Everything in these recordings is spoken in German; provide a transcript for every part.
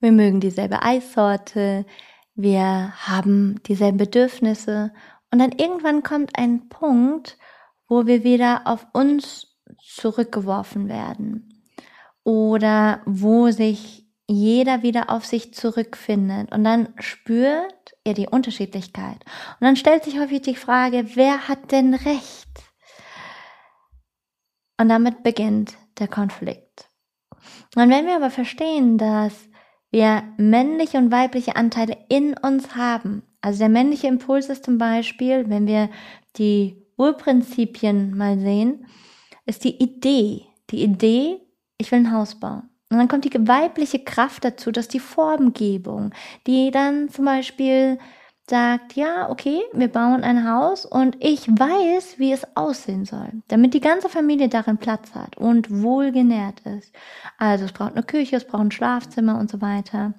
Wir mögen dieselbe Eissorte, wir haben dieselben Bedürfnisse und dann irgendwann kommt ein Punkt, wo wir wieder auf uns zurückgeworfen werden oder wo sich jeder wieder auf sich zurückfindet und dann spürt er die Unterschiedlichkeit. Und dann stellt sich häufig die Frage, wer hat denn recht? Und damit beginnt der Konflikt. Und wenn wir aber verstehen, dass wir männliche und weibliche Anteile in uns haben, also der männliche Impuls ist zum Beispiel, wenn wir die Urprinzipien mal sehen, ist die Idee. Die Idee, ich will ein Haus bauen. Und dann kommt die weibliche Kraft dazu, dass die Formgebung, die dann zum Beispiel sagt, ja, okay, wir bauen ein Haus und ich weiß, wie es aussehen soll, damit die ganze Familie darin Platz hat und wohlgenährt ist. Also es braucht eine Küche, es braucht ein Schlafzimmer und so weiter.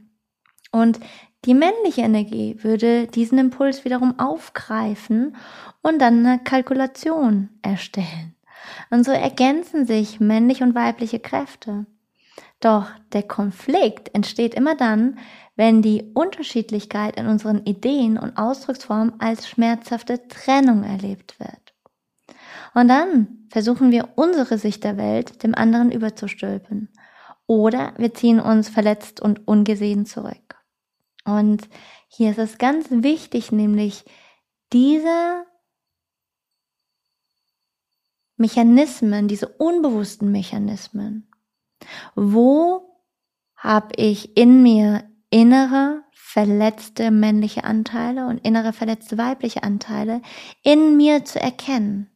Und die männliche Energie würde diesen Impuls wiederum aufgreifen und dann eine Kalkulation erstellen. Und so ergänzen sich männliche und weibliche Kräfte. Doch der Konflikt entsteht immer dann, wenn die Unterschiedlichkeit in unseren Ideen und Ausdrucksformen als schmerzhafte Trennung erlebt wird. Und dann versuchen wir unsere Sicht der Welt dem anderen überzustülpen. Oder wir ziehen uns verletzt und ungesehen zurück. Und hier ist es ganz wichtig, nämlich diese Mechanismen, diese unbewussten Mechanismen wo habe ich in mir innere verletzte männliche Anteile und innere verletzte weibliche Anteile in mir zu erkennen?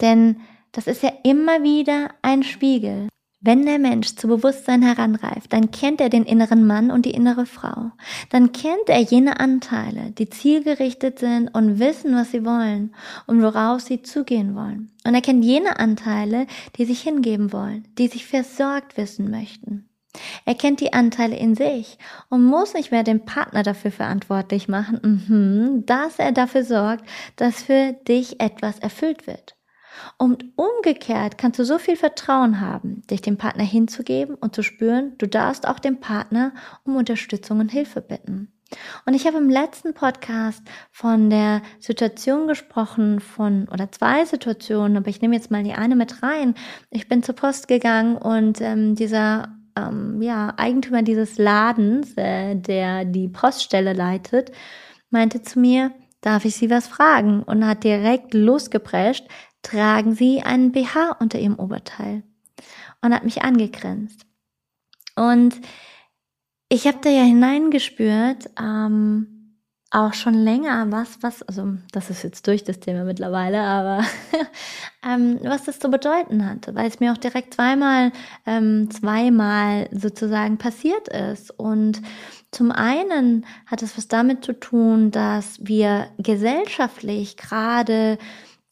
Denn das ist ja immer wieder ein Spiegel. Wenn der Mensch zu Bewusstsein heranreift, dann kennt er den inneren Mann und die innere Frau. Dann kennt er jene Anteile, die zielgerichtet sind und wissen, was sie wollen und worauf sie zugehen wollen. Und er kennt jene Anteile, die sich hingeben wollen, die sich versorgt wissen möchten. Er kennt die Anteile in sich und muss nicht mehr den Partner dafür verantwortlich machen, mhm, dass er dafür sorgt, dass für dich etwas erfüllt wird. Und umgekehrt kannst du so viel Vertrauen haben, dich dem Partner hinzugeben und zu spüren, du darfst auch dem Partner um Unterstützung und Hilfe bitten. Und ich habe im letzten Podcast von der Situation gesprochen, von oder zwei Situationen, aber ich nehme jetzt mal die eine mit rein. Ich bin zur Post gegangen und ähm, dieser ähm, ja, Eigentümer dieses Ladens, äh, der die Poststelle leitet, meinte zu mir, darf ich Sie was fragen? Und hat direkt losgeprescht, tragen sie einen BH unter ihrem Oberteil und hat mich angegrinst. Und ich habe da ja hineingespürt, ähm, auch schon länger, was, was, also das ist jetzt durch das Thema mittlerweile, aber ähm, was das zu bedeuten hatte, weil es mir auch direkt zweimal, ähm, zweimal sozusagen passiert ist. Und zum einen hat es was damit zu tun, dass wir gesellschaftlich gerade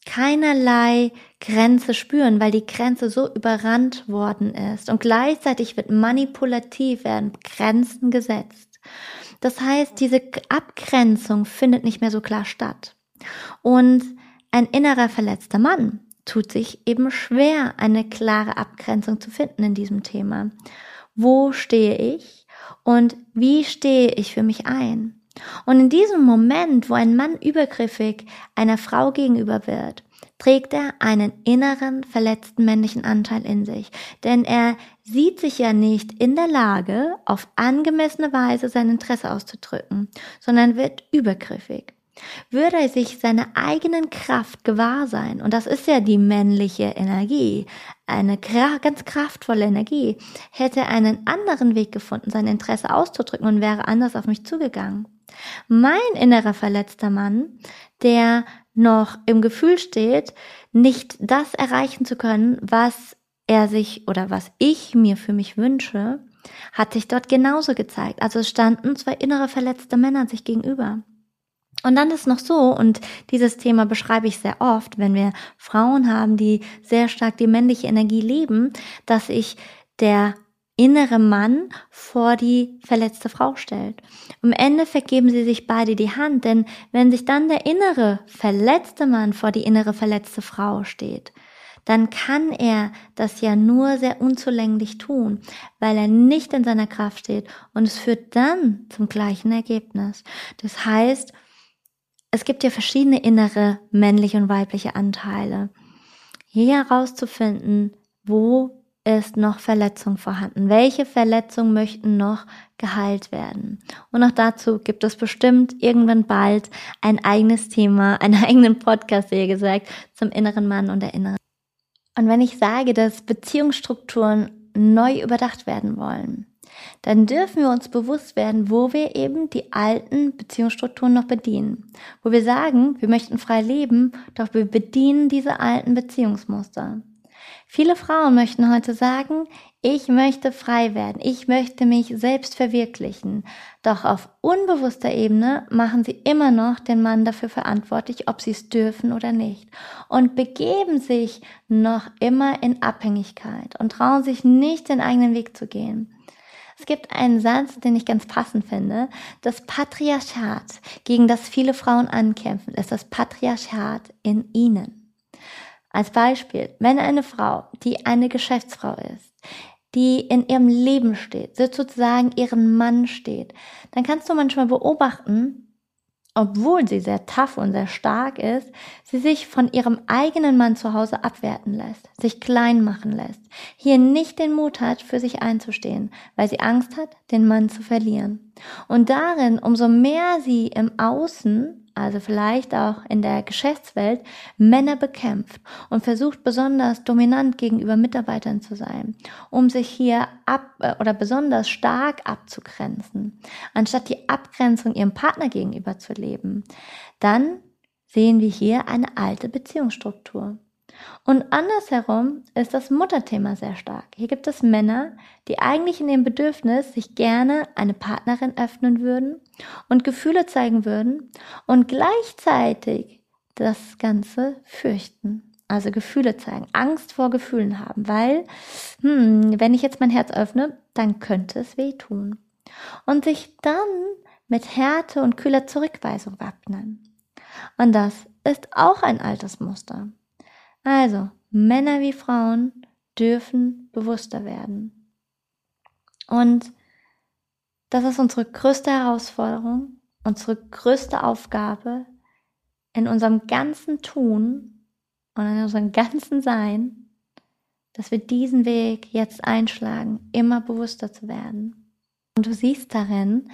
keinerlei Grenze spüren, weil die Grenze so überrannt worden ist. Und gleichzeitig wird manipulativ werden Grenzen gesetzt. Das heißt, diese Abgrenzung findet nicht mehr so klar statt. Und ein innerer verletzter Mann tut sich eben schwer, eine klare Abgrenzung zu finden in diesem Thema. Wo stehe ich und wie stehe ich für mich ein? Und in diesem Moment, wo ein Mann übergriffig einer Frau gegenüber wird, trägt er einen inneren verletzten männlichen Anteil in sich. Denn er sieht sich ja nicht in der Lage, auf angemessene Weise sein Interesse auszudrücken, sondern wird übergriffig. Würde er sich seiner eigenen Kraft gewahr sein, und das ist ja die männliche Energie, eine ganz kraftvolle Energie, hätte er einen anderen Weg gefunden, sein Interesse auszudrücken und wäre anders auf mich zugegangen. Mein innerer verletzter Mann, der noch im Gefühl steht, nicht das erreichen zu können, was er sich oder was ich mir für mich wünsche, hat sich dort genauso gezeigt. Also standen zwei innere verletzte Männer sich gegenüber. Und dann ist noch so, und dieses Thema beschreibe ich sehr oft, wenn wir Frauen haben, die sehr stark die männliche Energie leben, dass ich der innere Mann vor die verletzte Frau stellt. Im Endeffekt geben sie sich beide die Hand, denn wenn sich dann der innere verletzte Mann vor die innere verletzte Frau steht, dann kann er das ja nur sehr unzulänglich tun, weil er nicht in seiner Kraft steht und es führt dann zum gleichen Ergebnis. Das heißt, es gibt ja verschiedene innere männliche und weibliche Anteile. Hier herauszufinden, wo ist noch Verletzung vorhanden? Welche Verletzungen möchten noch geheilt werden? Und auch dazu gibt es bestimmt irgendwann bald ein eigenes Thema, einen eigenen Podcast, wie gesagt, zum inneren Mann und der inneren. Und wenn ich sage, dass Beziehungsstrukturen neu überdacht werden wollen, dann dürfen wir uns bewusst werden, wo wir eben die alten Beziehungsstrukturen noch bedienen. Wo wir sagen, wir möchten frei leben, doch wir bedienen diese alten Beziehungsmuster. Viele Frauen möchten heute sagen, ich möchte frei werden, ich möchte mich selbst verwirklichen. Doch auf unbewusster Ebene machen sie immer noch den Mann dafür verantwortlich, ob sie es dürfen oder nicht. Und begeben sich noch immer in Abhängigkeit und trauen sich nicht den eigenen Weg zu gehen. Es gibt einen Satz, den ich ganz passend finde. Das Patriarchat, gegen das viele Frauen ankämpfen, ist das Patriarchat in ihnen. Als Beispiel, wenn eine Frau, die eine Geschäftsfrau ist, die in ihrem Leben steht, sozusagen ihren Mann steht, dann kannst du manchmal beobachten, obwohl sie sehr tough und sehr stark ist, sie sich von ihrem eigenen Mann zu Hause abwerten lässt, sich klein machen lässt, hier nicht den Mut hat, für sich einzustehen, weil sie Angst hat, den Mann zu verlieren. Und darin, umso mehr sie im Außen also vielleicht auch in der Geschäftswelt, Männer bekämpft und versucht besonders dominant gegenüber Mitarbeitern zu sein, um sich hier ab äh, oder besonders stark abzugrenzen, anstatt die Abgrenzung ihrem Partner gegenüber zu leben, dann sehen wir hier eine alte Beziehungsstruktur. Und andersherum ist das Mutterthema sehr stark. Hier gibt es Männer, die eigentlich in dem Bedürfnis sich gerne eine Partnerin öffnen würden und Gefühle zeigen würden und gleichzeitig das Ganze fürchten. Also Gefühle zeigen, Angst vor Gefühlen haben, weil, hm, wenn ich jetzt mein Herz öffne, dann könnte es wehtun. Und sich dann mit Härte und kühler Zurückweisung wappnen. Und das ist auch ein altes Muster. Also, Männer wie Frauen dürfen bewusster werden. Und das ist unsere größte Herausforderung, unsere größte Aufgabe in unserem ganzen Tun und in unserem ganzen Sein, dass wir diesen Weg jetzt einschlagen, immer bewusster zu werden. Und du siehst darin,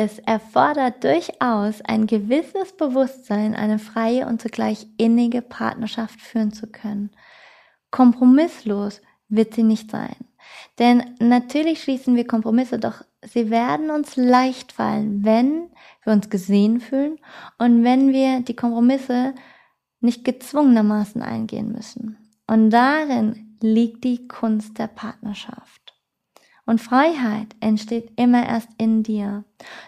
es erfordert durchaus ein gewisses Bewusstsein, eine freie und zugleich innige Partnerschaft führen zu können. Kompromisslos wird sie nicht sein. Denn natürlich schließen wir Kompromisse, doch sie werden uns leicht fallen, wenn wir uns gesehen fühlen und wenn wir die Kompromisse nicht gezwungenermaßen eingehen müssen. Und darin liegt die Kunst der Partnerschaft. Und Freiheit entsteht immer erst in dir.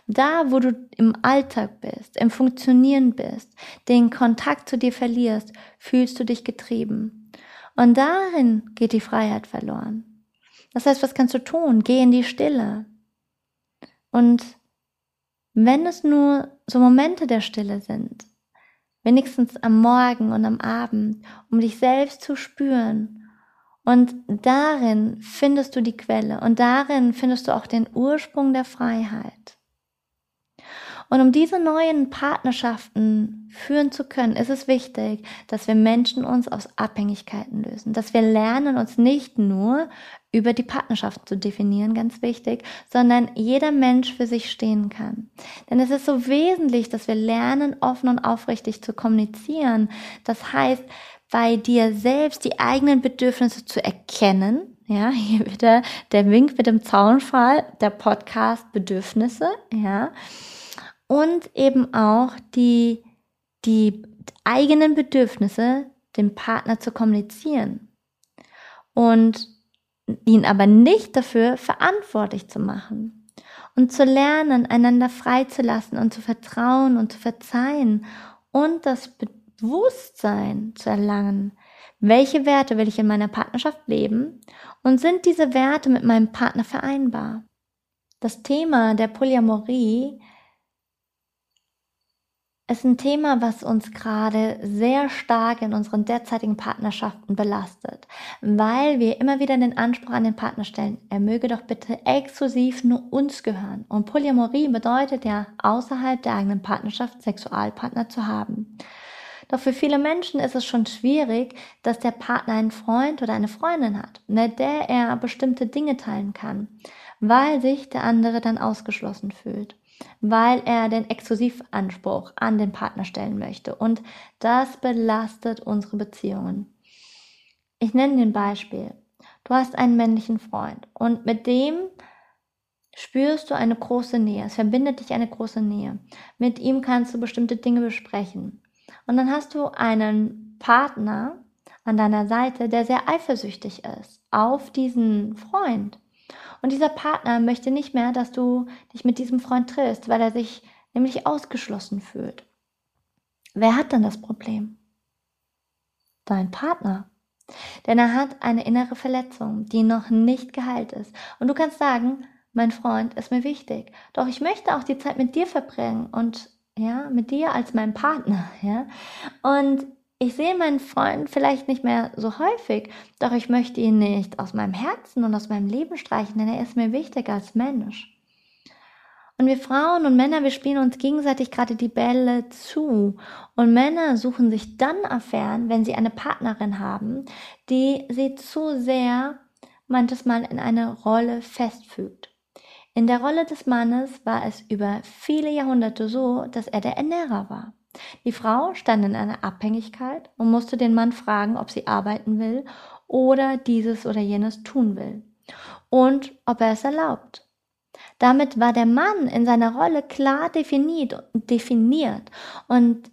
Da, wo du im Alltag bist, im Funktionieren bist, den Kontakt zu dir verlierst, fühlst du dich getrieben. Und darin geht die Freiheit verloren. Das heißt, was kannst du tun? Geh in die Stille. Und wenn es nur so Momente der Stille sind, wenigstens am Morgen und am Abend, um dich selbst zu spüren und darin findest du die Quelle und darin findest du auch den Ursprung der Freiheit. Und um diese neuen Partnerschaften führen zu können, ist es wichtig, dass wir Menschen uns aus Abhängigkeiten lösen, dass wir lernen, uns nicht nur über die Partnerschaft zu definieren, ganz wichtig, sondern jeder Mensch für sich stehen kann. Denn es ist so wesentlich, dass wir lernen, offen und aufrichtig zu kommunizieren. Das heißt, bei dir selbst die eigenen Bedürfnisse zu erkennen. Ja, hier wieder der Wink mit dem Zaunfall, der Podcast Bedürfnisse, ja. Und eben auch die, die eigenen Bedürfnisse dem Partner zu kommunizieren. Und ihn aber nicht dafür verantwortlich zu machen. Und zu lernen, einander freizulassen und zu vertrauen und zu verzeihen und das Bedürfnis Bewusstsein zu erlangen. Welche Werte will ich in meiner Partnerschaft leben und sind diese Werte mit meinem Partner vereinbar? Das Thema der Polyamorie ist ein Thema, was uns gerade sehr stark in unseren derzeitigen Partnerschaften belastet, weil wir immer wieder den Anspruch an den Partner stellen, er möge doch bitte exklusiv nur uns gehören. Und Polyamorie bedeutet ja, außerhalb der eigenen Partnerschaft Sexualpartner zu haben. Doch für viele Menschen ist es schon schwierig, dass der Partner einen Freund oder eine Freundin hat, mit der er bestimmte Dinge teilen kann, weil sich der andere dann ausgeschlossen fühlt weil er den Exklusivanspruch an den Partner stellen möchte. Und das belastet unsere Beziehungen. Ich nenne dir ein Beispiel. Du hast einen männlichen Freund und mit dem spürst du eine große Nähe. Es verbindet dich eine große Nähe. Mit ihm kannst du bestimmte Dinge besprechen. Und dann hast du einen Partner an deiner Seite, der sehr eifersüchtig ist auf diesen Freund. Und dieser Partner möchte nicht mehr, dass du dich mit diesem Freund triffst, weil er sich nämlich ausgeschlossen fühlt. Wer hat dann das Problem? Dein Partner. Denn er hat eine innere Verletzung, die noch nicht geheilt ist. Und du kannst sagen, mein Freund ist mir wichtig. Doch ich möchte auch die Zeit mit dir verbringen und ja, mit dir als meinem Partner, ja. Und ich sehe meinen Freund vielleicht nicht mehr so häufig, doch ich möchte ihn nicht aus meinem Herzen und aus meinem Leben streichen, denn er ist mir wichtig als Mensch. Und wir Frauen und Männer, wir spielen uns gegenseitig gerade die Bälle zu. Und Männer suchen sich dann Affären, wenn sie eine Partnerin haben, die sie zu sehr manches Mal in eine Rolle festfügt. In der Rolle des Mannes war es über viele Jahrhunderte so, dass er der Ernährer war. Die Frau stand in einer Abhängigkeit und musste den Mann fragen, ob sie arbeiten will oder dieses oder jenes tun will und ob er es erlaubt. Damit war der Mann in seiner Rolle klar definiert, definiert und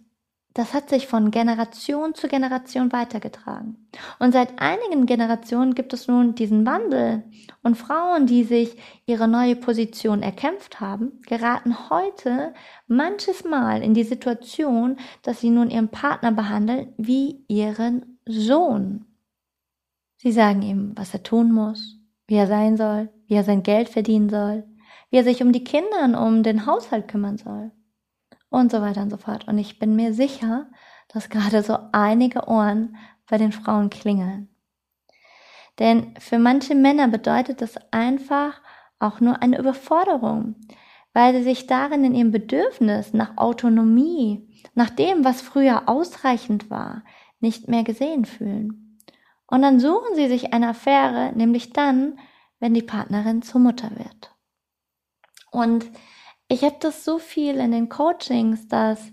das hat sich von Generation zu Generation weitergetragen. Und seit einigen Generationen gibt es nun diesen Wandel. Und Frauen, die sich ihre neue Position erkämpft haben, geraten heute manches Mal in die Situation, dass sie nun ihren Partner behandeln wie ihren Sohn. Sie sagen ihm, was er tun muss, wie er sein soll, wie er sein Geld verdienen soll, wie er sich um die Kinder und um den Haushalt kümmern soll und so weiter und so fort. Und ich bin mir sicher, dass gerade so einige Ohren bei den Frauen klingeln. Denn für manche Männer bedeutet das einfach auch nur eine Überforderung, weil sie sich darin in ihrem Bedürfnis nach Autonomie, nach dem, was früher ausreichend war, nicht mehr gesehen fühlen. Und dann suchen sie sich eine Affäre, nämlich dann, wenn die Partnerin zur Mutter wird. Und ich habe das so viel in den Coachings, dass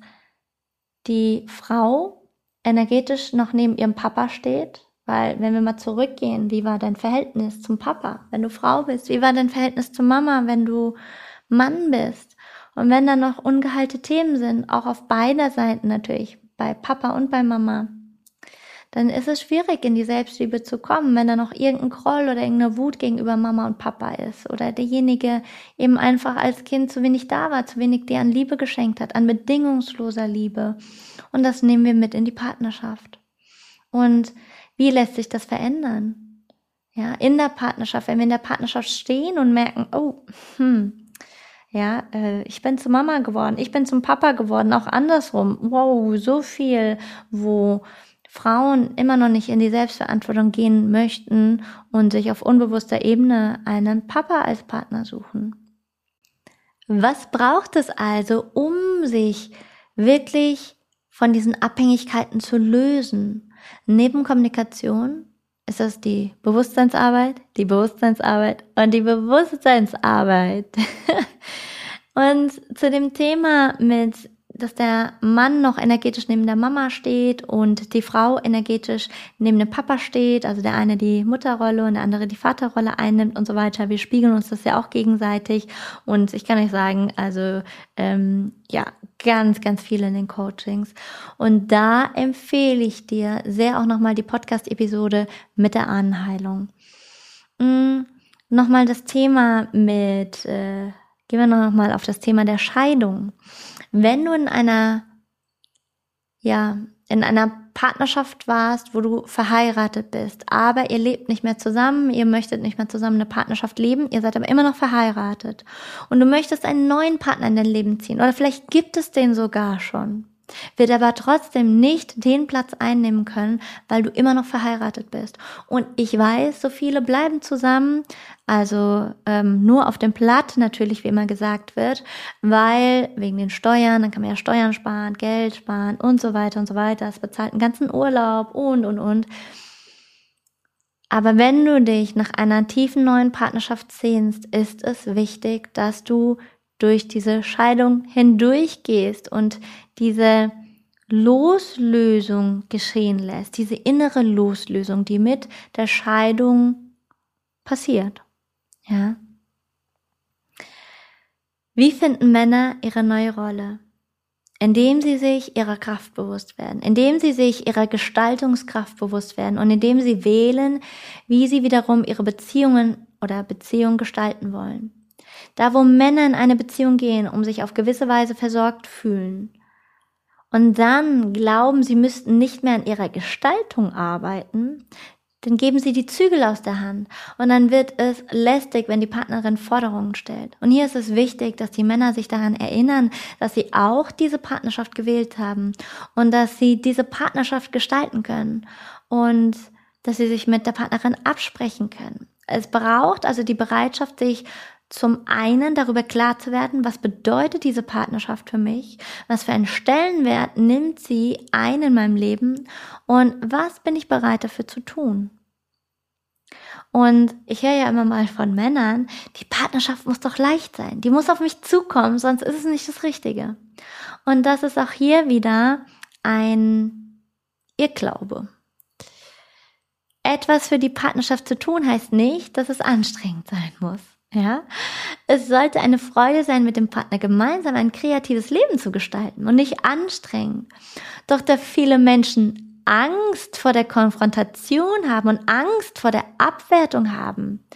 die Frau energetisch noch neben ihrem Papa steht, weil wenn wir mal zurückgehen, wie war dein Verhältnis zum Papa, wenn du Frau bist? Wie war dein Verhältnis zur Mama, wenn du Mann bist? Und wenn da noch ungeheilte Themen sind, auch auf beider Seiten natürlich, bei Papa und bei Mama, dann ist es schwierig, in die Selbstliebe zu kommen, wenn da noch irgendein Groll oder irgendeine Wut gegenüber Mama und Papa ist oder derjenige eben einfach als Kind zu wenig da war, zu wenig dir an Liebe geschenkt hat, an bedingungsloser Liebe. Und das nehmen wir mit in die Partnerschaft. Und wie lässt sich das verändern? Ja, in der Partnerschaft, wenn wir in der Partnerschaft stehen und merken, oh, hm, ja, äh, ich bin zur Mama geworden, ich bin zum Papa geworden, auch andersrum. Wow, so viel, wo Frauen immer noch nicht in die Selbstverantwortung gehen möchten und sich auf unbewusster Ebene einen Papa als Partner suchen. Was braucht es also, um sich wirklich von diesen Abhängigkeiten zu lösen? Neben Kommunikation ist das die Bewusstseinsarbeit, die Bewusstseinsarbeit und die Bewusstseinsarbeit. und zu dem Thema mit dass der Mann noch energetisch neben der Mama steht und die Frau energetisch neben dem Papa steht, also der eine die Mutterrolle und der andere die Vaterrolle einnimmt und so weiter. Wir spiegeln uns das ja auch gegenseitig und ich kann euch sagen, also ähm, ja, ganz, ganz viel in den Coachings. Und da empfehle ich dir sehr auch nochmal die Podcast-Episode mit der Ahnenheilung. Mhm, nochmal das Thema mit, äh, gehen wir noch mal auf das Thema der Scheidung. Wenn du in einer, ja, in einer Partnerschaft warst, wo du verheiratet bist, aber ihr lebt nicht mehr zusammen, ihr möchtet nicht mehr zusammen eine Partnerschaft leben, ihr seid aber immer noch verheiratet und du möchtest einen neuen Partner in dein Leben ziehen oder vielleicht gibt es den sogar schon wird aber trotzdem nicht den Platz einnehmen können, weil du immer noch verheiratet bist. Und ich weiß, so viele bleiben zusammen, also ähm, nur auf dem Blatt natürlich, wie immer gesagt wird, weil wegen den Steuern, dann kann man ja Steuern sparen, Geld sparen und so weiter und so weiter. Es bezahlt einen ganzen Urlaub und und und. Aber wenn du dich nach einer tiefen neuen Partnerschaft sehnst, ist es wichtig, dass du durch diese Scheidung hindurchgehst und diese Loslösung geschehen lässt, diese innere Loslösung, die mit der Scheidung passiert. Ja. Wie finden Männer ihre neue Rolle? Indem sie sich ihrer Kraft bewusst werden, indem sie sich ihrer Gestaltungskraft bewusst werden und indem sie wählen, wie sie wiederum ihre Beziehungen oder Beziehung gestalten wollen. Da, wo Männer in eine Beziehung gehen, um sich auf gewisse Weise versorgt fühlen, und dann glauben, sie müssten nicht mehr an ihrer Gestaltung arbeiten, dann geben sie die Zügel aus der Hand und dann wird es lästig, wenn die Partnerin Forderungen stellt. Und hier ist es wichtig, dass die Männer sich daran erinnern, dass sie auch diese Partnerschaft gewählt haben und dass sie diese Partnerschaft gestalten können und dass sie sich mit der Partnerin absprechen können. Es braucht also die Bereitschaft, sich zum einen darüber klar zu werden, was bedeutet diese Partnerschaft für mich, was für einen Stellenwert nimmt sie ein in meinem Leben und was bin ich bereit dafür zu tun. Und ich höre ja immer mal von Männern, die Partnerschaft muss doch leicht sein, die muss auf mich zukommen, sonst ist es nicht das Richtige. Und das ist auch hier wieder ein Irrglaube. Etwas für die Partnerschaft zu tun heißt nicht, dass es anstrengend sein muss. Ja, es sollte eine Freude sein, mit dem Partner gemeinsam ein kreatives Leben zu gestalten und nicht anstrengend. Doch da viele Menschen Angst vor der Konfrontation haben und Angst vor der Abwertung haben.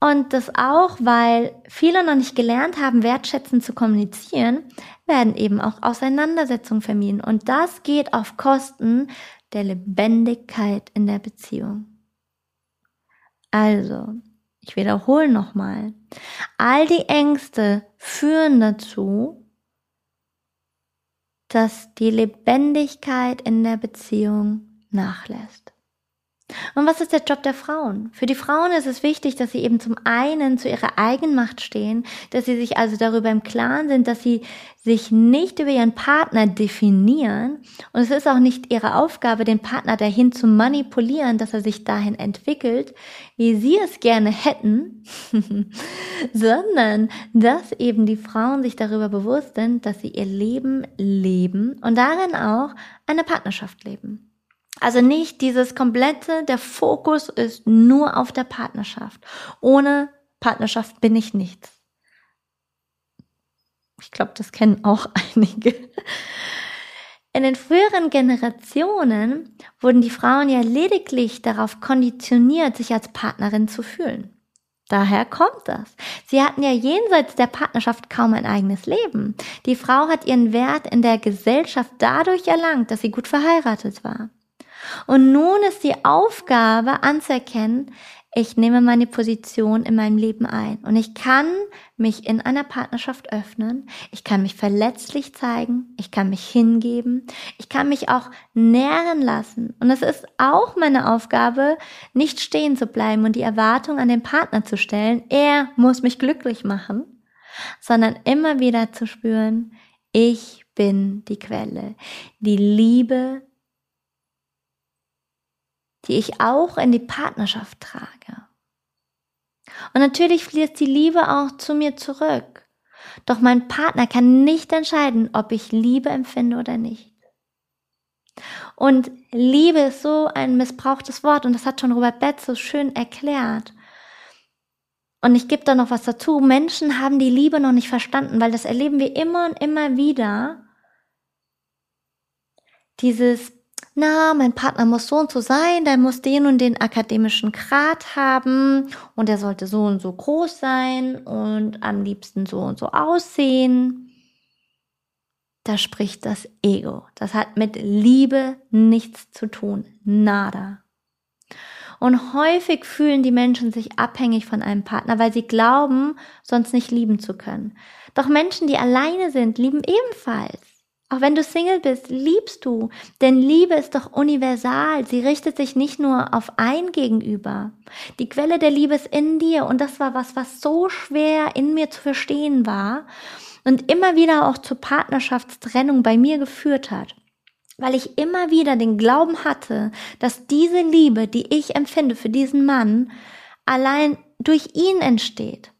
Und das auch, weil viele noch nicht gelernt haben, wertschätzend zu kommunizieren, werden eben auch Auseinandersetzungen vermieden. Und das geht auf Kosten der Lebendigkeit in der Beziehung. Also, ich wiederhole nochmal. All die Ängste führen dazu, dass die Lebendigkeit in der Beziehung nachlässt. Und was ist der Job der Frauen? Für die Frauen ist es wichtig, dass sie eben zum einen zu ihrer Eigenmacht stehen, dass sie sich also darüber im Klaren sind, dass sie sich nicht über ihren Partner definieren. Und es ist auch nicht ihre Aufgabe, den Partner dahin zu manipulieren, dass er sich dahin entwickelt, wie sie es gerne hätten, sondern dass eben die Frauen sich darüber bewusst sind, dass sie ihr Leben leben und darin auch eine Partnerschaft leben. Also nicht dieses komplette, der Fokus ist nur auf der Partnerschaft. Ohne Partnerschaft bin ich nichts. Ich glaube, das kennen auch einige. In den früheren Generationen wurden die Frauen ja lediglich darauf konditioniert, sich als Partnerin zu fühlen. Daher kommt das. Sie hatten ja jenseits der Partnerschaft kaum ein eigenes Leben. Die Frau hat ihren Wert in der Gesellschaft dadurch erlangt, dass sie gut verheiratet war. Und nun ist die Aufgabe anzuerkennen, ich nehme meine Position in meinem Leben ein. Und ich kann mich in einer Partnerschaft öffnen, ich kann mich verletzlich zeigen, ich kann mich hingeben, ich kann mich auch nähren lassen. Und es ist auch meine Aufgabe, nicht stehen zu bleiben und die Erwartung an den Partner zu stellen, er muss mich glücklich machen, sondern immer wieder zu spüren, ich bin die Quelle. Die Liebe die ich auch in die Partnerschaft trage. Und natürlich fließt die Liebe auch zu mir zurück. Doch mein Partner kann nicht entscheiden, ob ich Liebe empfinde oder nicht. Und Liebe ist so ein missbrauchtes Wort und das hat schon Robert Betz so schön erklärt. Und ich gebe da noch was dazu. Menschen haben die Liebe noch nicht verstanden, weil das erleben wir immer und immer wieder. Dieses na, mein Partner muss so und so sein, der muss den und den akademischen Grad haben und er sollte so und so groß sein und am liebsten so und so aussehen. da spricht das Ego. Das hat mit Liebe nichts zu tun. Nada. Und häufig fühlen die Menschen sich abhängig von einem Partner, weil sie glauben, sonst nicht lieben zu können. Doch Menschen, die alleine sind, lieben ebenfalls. Auch wenn du Single bist, liebst du. Denn Liebe ist doch universal. Sie richtet sich nicht nur auf ein Gegenüber. Die Quelle der Liebe ist in dir. Und das war was, was so schwer in mir zu verstehen war und immer wieder auch zur Partnerschaftstrennung bei mir geführt hat. Weil ich immer wieder den Glauben hatte, dass diese Liebe, die ich empfinde für diesen Mann, allein durch ihn entsteht.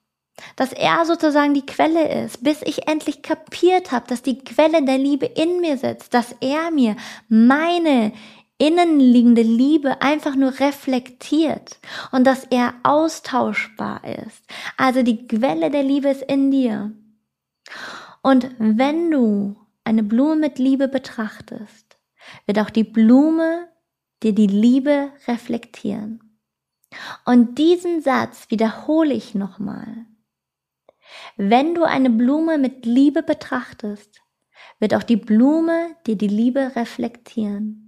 Dass er sozusagen die Quelle ist, bis ich endlich kapiert habe, dass die Quelle der Liebe in mir sitzt, dass er mir meine innenliegende Liebe einfach nur reflektiert und dass er austauschbar ist. Also die Quelle der Liebe ist in dir. Und wenn du eine Blume mit Liebe betrachtest, wird auch die Blume dir die Liebe reflektieren. Und diesen Satz wiederhole ich nochmal. Wenn du eine Blume mit Liebe betrachtest, wird auch die Blume dir die Liebe reflektieren.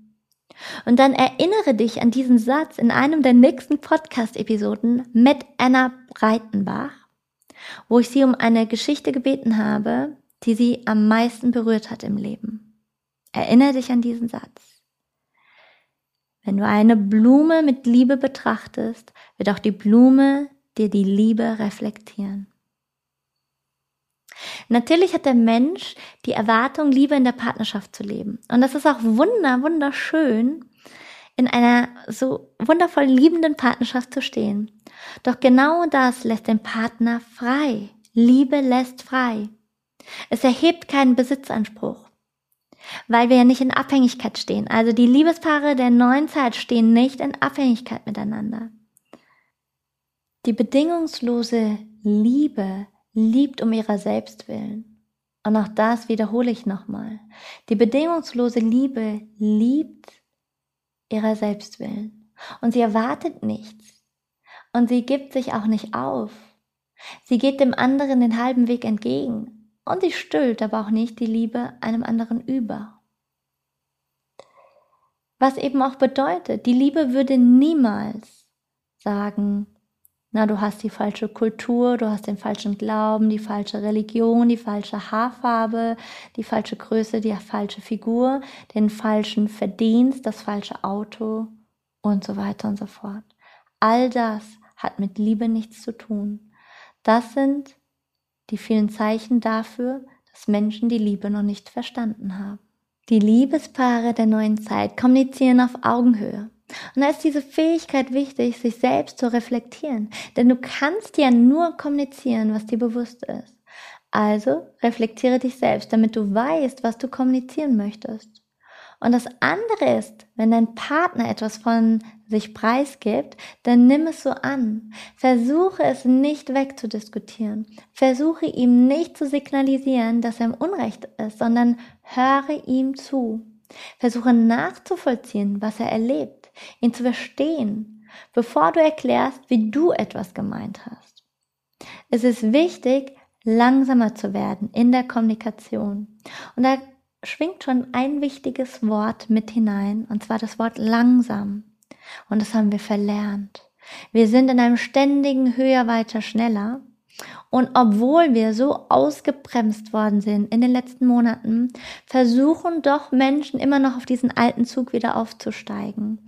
Und dann erinnere dich an diesen Satz in einem der nächsten Podcast-Episoden mit Anna Breitenbach, wo ich sie um eine Geschichte gebeten habe, die sie am meisten berührt hat im Leben. Erinnere dich an diesen Satz. Wenn du eine Blume mit Liebe betrachtest, wird auch die Blume dir die Liebe reflektieren. Natürlich hat der Mensch die Erwartung, Liebe in der Partnerschaft zu leben. Und das ist auch wunder, wunderschön, in einer so wundervoll liebenden Partnerschaft zu stehen. Doch genau das lässt den Partner frei. Liebe lässt frei. Es erhebt keinen Besitzanspruch, weil wir ja nicht in Abhängigkeit stehen. Also die Liebespaare der neuen Zeit stehen nicht in Abhängigkeit miteinander. Die bedingungslose Liebe liebt um ihrer selbst willen. Und auch das wiederhole ich nochmal. Die bedingungslose Liebe liebt ihrer selbst willen. Und sie erwartet nichts. Und sie gibt sich auch nicht auf. Sie geht dem anderen den halben Weg entgegen und sie stüllt aber auch nicht die Liebe einem anderen über. Was eben auch bedeutet, die Liebe würde niemals sagen, na, du hast die falsche Kultur, du hast den falschen Glauben, die falsche Religion, die falsche Haarfarbe, die falsche Größe, die falsche Figur, den falschen Verdienst, das falsche Auto und so weiter und so fort. All das hat mit Liebe nichts zu tun. Das sind die vielen Zeichen dafür, dass Menschen die Liebe noch nicht verstanden haben. Die Liebespaare der neuen Zeit kommunizieren auf Augenhöhe. Und da ist diese Fähigkeit wichtig, sich selbst zu reflektieren. Denn du kannst ja nur kommunizieren, was dir bewusst ist. Also reflektiere dich selbst, damit du weißt, was du kommunizieren möchtest. Und das andere ist, wenn dein Partner etwas von sich preisgibt, dann nimm es so an. Versuche es nicht wegzudiskutieren. Versuche ihm nicht zu signalisieren, dass er im Unrecht ist, sondern höre ihm zu. Versuche nachzuvollziehen, was er erlebt, ihn zu verstehen, bevor du erklärst, wie du etwas gemeint hast. Es ist wichtig, langsamer zu werden in der Kommunikation. Und da schwingt schon ein wichtiges Wort mit hinein, und zwar das Wort langsam. Und das haben wir verlernt. Wir sind in einem ständigen höher, weiter, schneller. Und obwohl wir so ausgebremst worden sind in den letzten Monaten, versuchen doch Menschen immer noch auf diesen alten Zug wieder aufzusteigen.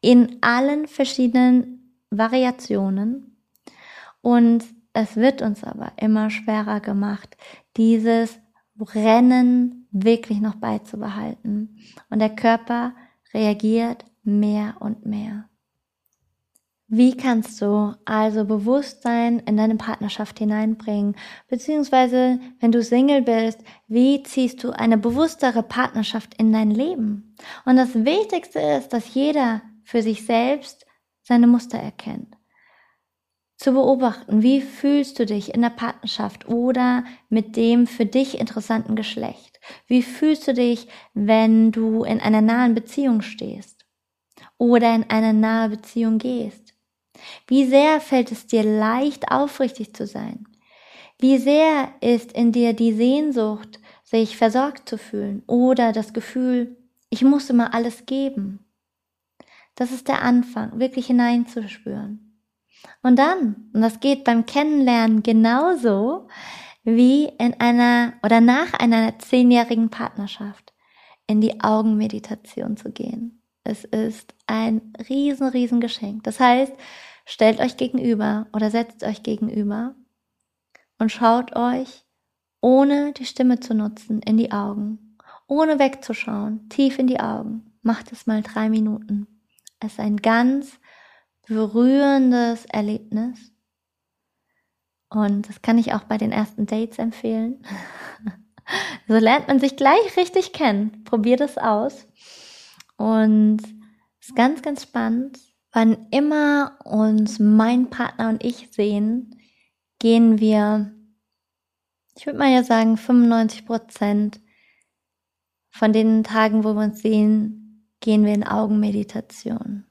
In allen verschiedenen Variationen. Und es wird uns aber immer schwerer gemacht, dieses Rennen wirklich noch beizubehalten. Und der Körper reagiert mehr und mehr. Wie kannst du also Bewusstsein in deine Partnerschaft hineinbringen? Beziehungsweise, wenn du Single bist, wie ziehst du eine bewusstere Partnerschaft in dein Leben? Und das Wichtigste ist, dass jeder für sich selbst seine Muster erkennt zu beobachten, wie fühlst du dich in der Partnerschaft oder mit dem für dich interessanten Geschlecht? Wie fühlst du dich, wenn du in einer nahen Beziehung stehst oder in eine nahe Beziehung gehst? Wie sehr fällt es dir leicht, aufrichtig zu sein? Wie sehr ist in dir die Sehnsucht, sich versorgt zu fühlen oder das Gefühl, ich muss immer alles geben. Das ist der Anfang, wirklich hineinzuspüren. Und dann, und das geht beim Kennenlernen genauso wie in einer oder nach einer zehnjährigen Partnerschaft, in die Augenmeditation zu gehen. Es ist ein riesen, riesen Geschenk. Das heißt, stellt euch gegenüber oder setzt euch gegenüber und schaut euch, ohne die Stimme zu nutzen, in die Augen, ohne wegzuschauen, tief in die Augen. Macht es mal drei Minuten. Es ist ein ganz berührendes Erlebnis. Und das kann ich auch bei den ersten Dates empfehlen. so lernt man sich gleich richtig kennen. Probiert es aus. Und es ist ganz, ganz spannend. Wann immer uns mein Partner und ich sehen, gehen wir, ich würde mal ja sagen, 95 Prozent von den Tagen, wo wir uns sehen, gehen wir in Augenmeditation.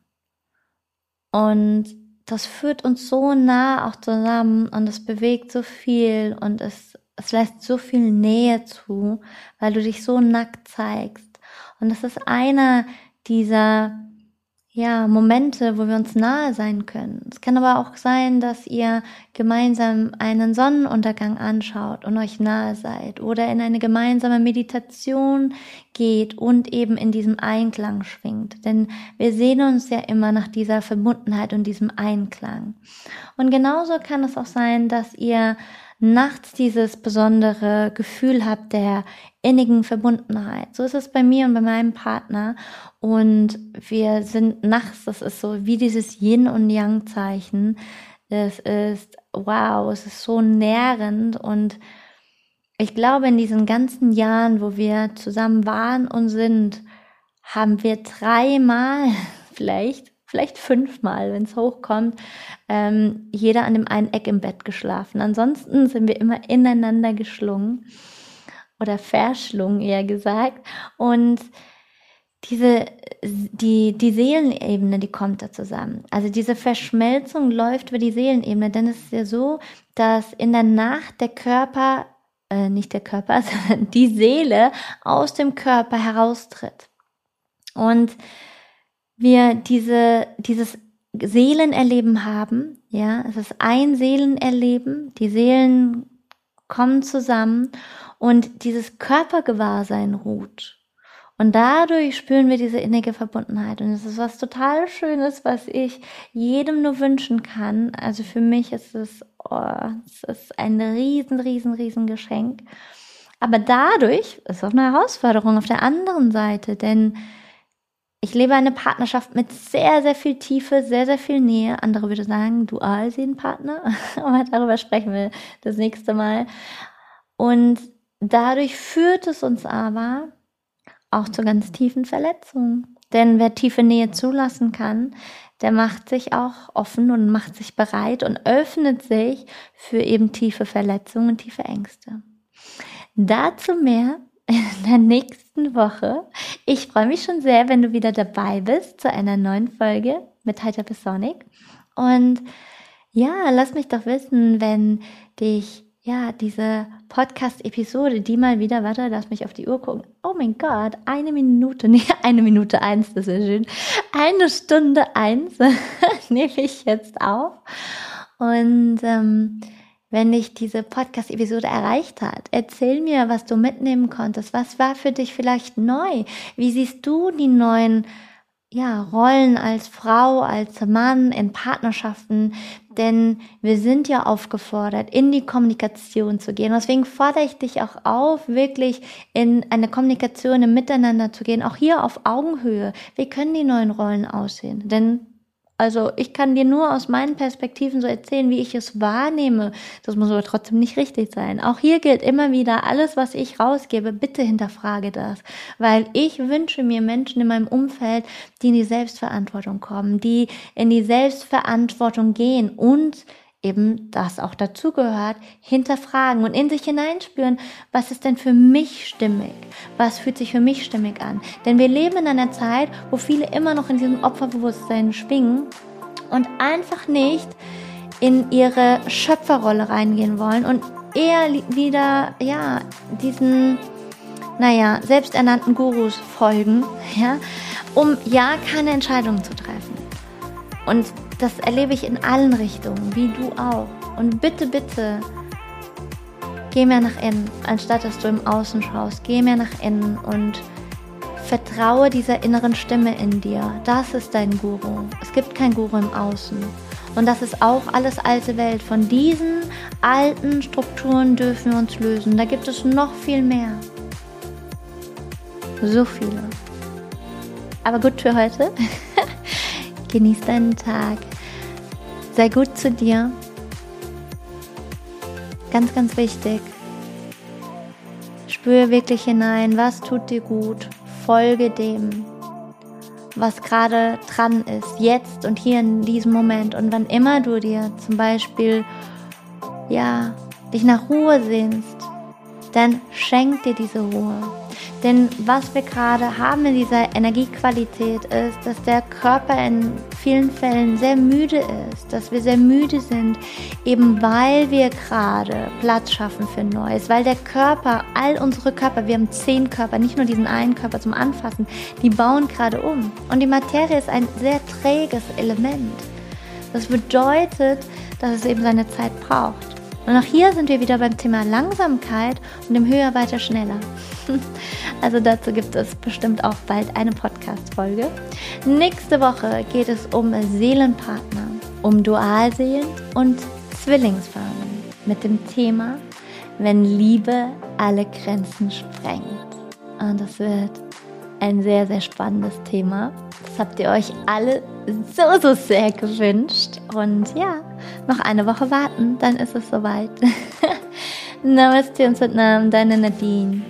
Und das führt uns so nah auch zusammen und es bewegt so viel und es, es lässt so viel Nähe zu, weil du dich so nackt zeigst. Und das ist einer dieser ja, Momente, wo wir uns nahe sein können. Es kann aber auch sein, dass ihr gemeinsam einen Sonnenuntergang anschaut und euch nahe seid oder in eine gemeinsame Meditation geht und eben in diesem Einklang schwingt. Denn wir sehen uns ja immer nach dieser Verbundenheit und diesem Einklang. Und genauso kann es auch sein, dass ihr nachts dieses besondere Gefühl habt der innigen Verbundenheit. So ist es bei mir und bei meinem Partner. Und wir sind nachts, das ist so wie dieses Yin und Yang Zeichen. Es ist, wow, es ist so nährend und ich glaube, in diesen ganzen Jahren, wo wir zusammen waren und sind, haben wir dreimal vielleicht vielleicht fünfmal, wenn es hochkommt, ähm, jeder an dem einen Eck im Bett geschlafen. Ansonsten sind wir immer ineinander geschlungen oder verschlungen, eher gesagt. Und diese, die, die Seelenebene, die kommt da zusammen. Also diese Verschmelzung läuft über die Seelenebene, denn es ist ja so, dass in der Nacht der Körper, äh, nicht der Körper, sondern die Seele aus dem Körper heraustritt. Und wir diese, dieses Seelenerleben haben, ja, es ist ein Seelenerleben, die Seelen kommen zusammen und dieses Körpergewahrsein ruht. Und dadurch spüren wir diese innige Verbundenheit. Und es ist was total Schönes, was ich jedem nur wünschen kann. Also für mich ist es, oh, es ist ein riesen, riesen, riesen Geschenk. Aber dadurch ist auch eine Herausforderung auf der anderen Seite, denn ich lebe eine Partnerschaft mit sehr, sehr viel Tiefe, sehr, sehr viel Nähe. Andere würde sagen, Dualseelenpartner. Aber darüber sprechen wir das nächste Mal. Und dadurch führt es uns aber auch zu ganz tiefen Verletzungen. Denn wer tiefe Nähe zulassen kann, der macht sich auch offen und macht sich bereit und öffnet sich für eben tiefe Verletzungen und tiefe Ängste. Dazu mehr in der nächsten Woche. Ich freue mich schon sehr, wenn du wieder dabei bist zu einer neuen Folge mit Hypersonic. Und ja, lass mich doch wissen, wenn dich ja diese Podcast-Episode, die mal wieder, warte, lass mich auf die Uhr gucken. Oh mein Gott, eine Minute, nee, eine Minute eins, das ist schön. Eine Stunde eins nehme ich jetzt auf. Und ähm, wenn dich diese Podcast-Episode erreicht hat. Erzähl mir, was du mitnehmen konntest. Was war für dich vielleicht neu? Wie siehst du die neuen ja, Rollen als Frau, als Mann in Partnerschaften? Denn wir sind ja aufgefordert, in die Kommunikation zu gehen. Deswegen fordere ich dich auch auf, wirklich in eine Kommunikation im Miteinander zu gehen. Auch hier auf Augenhöhe. Wie können die neuen Rollen aussehen? Denn also ich kann dir nur aus meinen Perspektiven so erzählen, wie ich es wahrnehme. Das muss aber trotzdem nicht richtig sein. Auch hier gilt immer wieder, alles, was ich rausgebe, bitte hinterfrage das. Weil ich wünsche mir Menschen in meinem Umfeld, die in die Selbstverantwortung kommen, die in die Selbstverantwortung gehen und eben das auch dazugehört, hinterfragen und in sich hineinspüren, was ist denn für mich stimmig? Was fühlt sich für mich stimmig an? Denn wir leben in einer Zeit, wo viele immer noch in diesem Opferbewusstsein schwingen und einfach nicht in ihre Schöpferrolle reingehen wollen und eher wieder, ja, diesen naja, selbsternannten Gurus folgen, ja, um ja keine Entscheidungen zu treffen. Und das erlebe ich in allen Richtungen, wie du auch. Und bitte, bitte, geh mehr nach innen, anstatt dass du im Außen schaust. Geh mehr nach innen und vertraue dieser inneren Stimme in dir. Das ist dein Guru. Es gibt kein Guru im Außen. Und das ist auch alles alte Welt. Von diesen alten Strukturen dürfen wir uns lösen. Da gibt es noch viel mehr. So viele. Aber gut für heute. Genieß deinen Tag. Sei gut zu dir. Ganz, ganz wichtig. Spüre wirklich hinein, was tut dir gut. Folge dem was gerade dran ist, jetzt und hier in diesem Moment. Und wann immer du dir zum Beispiel, ja, dich nach Ruhe sehnst, dann schenk dir diese Ruhe. Denn was wir gerade haben in dieser Energiequalität ist, dass der Körper in vielen Fällen sehr müde ist, dass wir sehr müde sind, eben weil wir gerade Platz schaffen für Neues, weil der Körper, all unsere Körper, wir haben zehn Körper, nicht nur diesen einen Körper zum Anfassen, die bauen gerade um. Und die Materie ist ein sehr träges Element. Das bedeutet, dass es eben seine Zeit braucht. Und auch hier sind wir wieder beim Thema Langsamkeit und dem Höher, weiter, schneller. Also dazu gibt es bestimmt auch bald eine Podcast-Folge. Nächste Woche geht es um Seelenpartner, um Dualseelen und Zwillingsfarben mit dem Thema, wenn Liebe alle Grenzen sprengt. Und das wird ein sehr, sehr spannendes Thema. Das habt ihr euch alle so, so sehr gewünscht. Und ja, noch eine Woche warten, dann ist es soweit. Namaste und Satnam, deine Nadine.